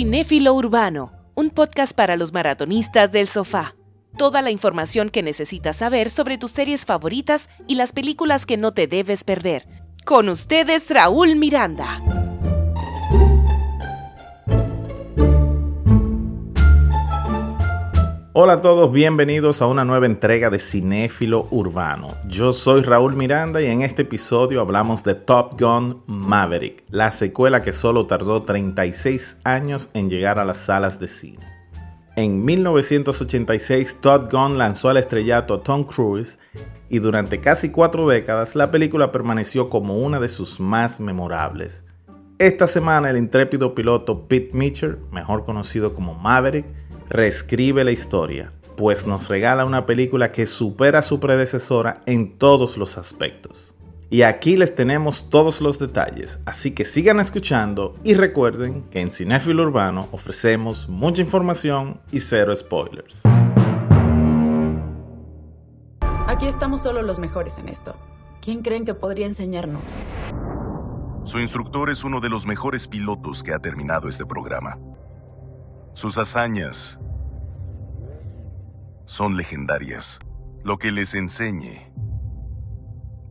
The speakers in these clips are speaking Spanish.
Cinéfilo Urbano, un podcast para los maratonistas del sofá. Toda la información que necesitas saber sobre tus series favoritas y las películas que no te debes perder. Con ustedes, Raúl Miranda. Hola a todos, bienvenidos a una nueva entrega de Cinéfilo Urbano. Yo soy Raúl Miranda y en este episodio hablamos de Top Gun Maverick, la secuela que solo tardó 36 años en llegar a las salas de cine. En 1986, Top Gun lanzó al estrellato a Tom Cruise y durante casi cuatro décadas la película permaneció como una de sus más memorables. Esta semana el intrépido piloto Pete Mitchell, mejor conocido como Maverick, reescribe la historia, pues nos regala una película que supera a su predecesora en todos los aspectos. Y aquí les tenemos todos los detalles, así que sigan escuchando y recuerden que en Cinéfilo Urbano ofrecemos mucha información y cero spoilers. Aquí estamos solo los mejores en esto. ¿Quién creen que podría enseñarnos? Su instructor es uno de los mejores pilotos que ha terminado este programa. Sus hazañas son legendarias. Lo que les enseñe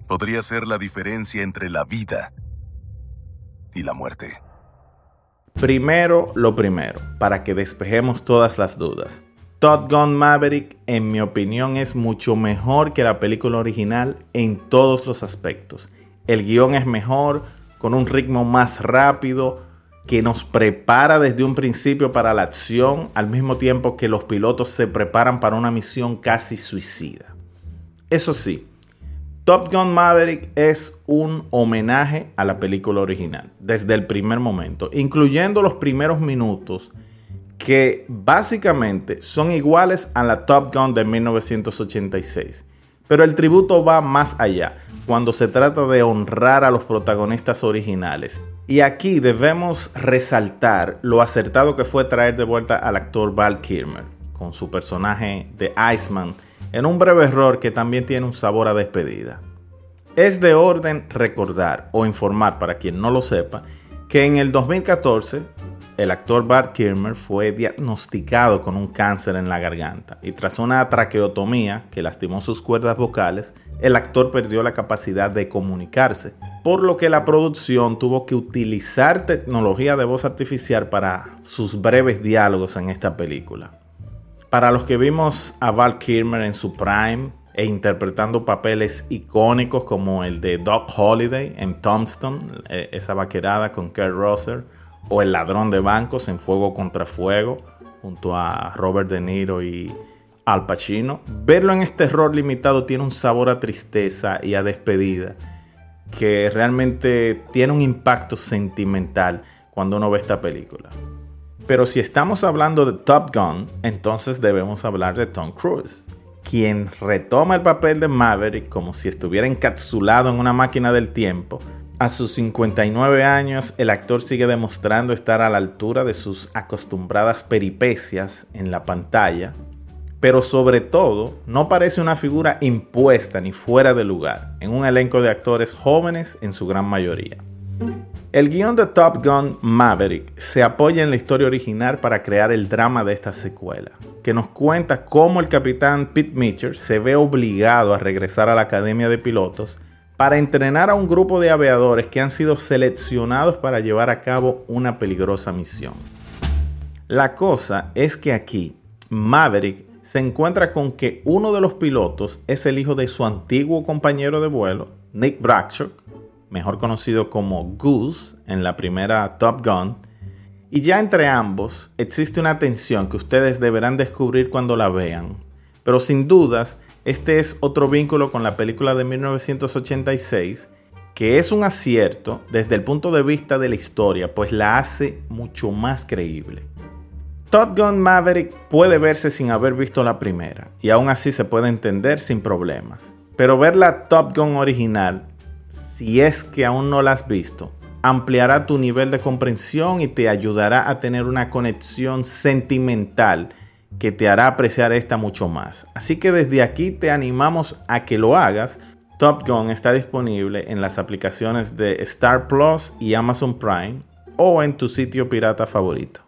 podría ser la diferencia entre la vida y la muerte. Primero lo primero, para que despejemos todas las dudas. Top Gun Maverick, en mi opinión, es mucho mejor que la película original en todos los aspectos. El guion es mejor, con un ritmo más rápido, que nos prepara desde un principio para la acción, al mismo tiempo que los pilotos se preparan para una misión casi suicida. Eso sí, Top Gun Maverick es un homenaje a la película original, desde el primer momento, incluyendo los primeros minutos que básicamente son iguales a la Top Gun de 1986. Pero el tributo va más allá, cuando se trata de honrar a los protagonistas originales y aquí debemos resaltar lo acertado que fue traer de vuelta al actor Val Kilmer con su personaje de Iceman en un breve error que también tiene un sabor a despedida. Es de orden recordar o informar para quien no lo sepa que en el 2014 el actor Val Kilmer fue diagnosticado con un cáncer en la garganta y tras una traqueotomía que lastimó sus cuerdas vocales, el actor perdió la capacidad de comunicarse, por lo que la producción tuvo que utilizar tecnología de voz artificial para sus breves diálogos en esta película. Para los que vimos a Val Kilmer en su prime e interpretando papeles icónicos como el de Doc Holiday en Tombstone, e, esa vaquerada con Kurt Russell, o El ladrón de bancos en Fuego contra Fuego, junto a Robert De Niro y al Pacino. Verlo en este rol limitado tiene un sabor a tristeza y a despedida que realmente tiene un impacto sentimental cuando uno ve esta película. Pero si estamos hablando de Top Gun, entonces debemos hablar de Tom Cruise, quien retoma el papel de Maverick como si estuviera encapsulado en una máquina del tiempo. A sus 59 años, el actor sigue demostrando estar a la altura de sus acostumbradas peripecias en la pantalla, pero sobre todo no parece una figura impuesta ni fuera de lugar en un elenco de actores jóvenes en su gran mayoría. El guion de Top Gun Maverick se apoya en la historia original para crear el drama de esta secuela, que nos cuenta cómo el capitán Pete Mitchell se ve obligado a regresar a la academia de pilotos para entrenar a un grupo de aviadores que han sido seleccionados para llevar a cabo una peligrosa misión. La cosa es que aquí Maverick se encuentra con que uno de los pilotos es el hijo de su antiguo compañero de vuelo, Nick Bradshaw, mejor conocido como Goose en la primera Top Gun, y ya entre ambos existe una tensión que ustedes deberán descubrir cuando la vean. Pero sin dudas, este es otro vínculo con la película de 1986, que es un acierto desde el punto de vista de la historia, pues la hace mucho más creíble. Top Gun Maverick puede verse sin haber visto la primera, y aún así se puede entender sin problemas. Pero ver la Top Gun original, si es que aún no la has visto, ampliará tu nivel de comprensión y te ayudará a tener una conexión sentimental que te hará apreciar esta mucho más. Así que desde aquí te animamos a que lo hagas. Top Gun está disponible en las aplicaciones de Star Plus y Amazon Prime o en tu sitio pirata favorito.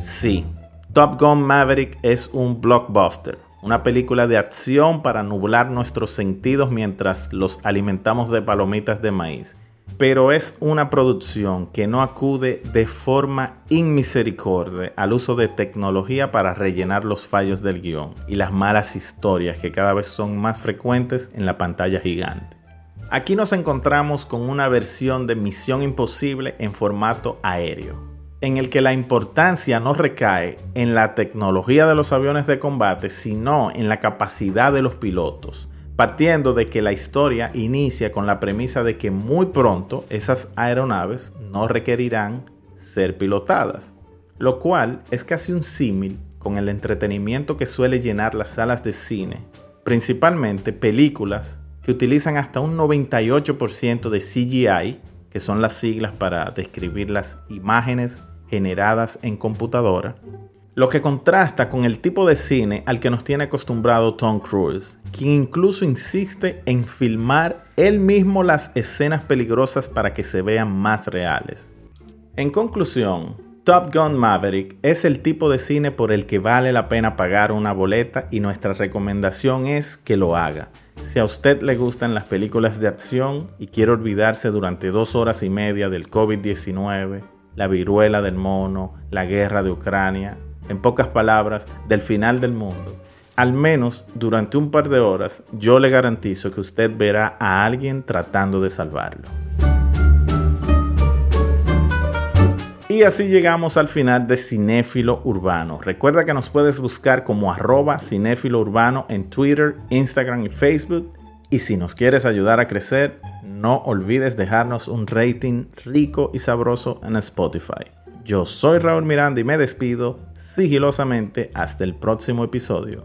Sí, Top Gun Maverick es un blockbuster, una película de acción para nublar nuestros sentidos mientras los alimentamos de palomitas de maíz. Pero es una producción que no acude de forma inmisericordia al uso de tecnología para rellenar los fallos del guion y las malas historias que cada vez son más frecuentes en la pantalla gigante. Aquí nos encontramos con una versión de Misión Imposible en formato aéreo, en el que la importancia no recae en la tecnología de los aviones de combate, sino en la capacidad de los pilotos, partiendo de que la historia inicia con la premisa de que muy pronto esas aeronaves no requerirán ser pilotadas, lo cual es casi un símil con el entretenimiento que suele llenar las salas de cine, principalmente películas que utilizan hasta un 98% de CGI, que son las siglas para describir las imágenes generadas en computadora, lo que contrasta con el tipo de cine al que nos tiene acostumbrado Tom Cruise, quien incluso insiste en filmar él mismo las escenas peligrosas para que se vean más reales. En conclusión, Top Gun Maverick es el tipo de cine por el que vale la pena pagar una boleta y nuestra recomendación es que lo haga. Si a usted le gustan las películas de acción y quiere olvidarse durante dos horas y media del COVID-19, la viruela del mono, la guerra de Ucrania, en pocas palabras, del final del mundo, al menos durante un par de horas, yo le garantizo que usted verá a alguien tratando de salvarlo. Y así llegamos al final de Cinéfilo Urbano. Recuerda que nos puedes buscar como arroba cinéfilo urbano en Twitter, Instagram y Facebook. Y si nos quieres ayudar a crecer, no olvides dejarnos un rating rico y sabroso en Spotify. Yo soy Raúl Miranda y me despido sigilosamente hasta el próximo episodio.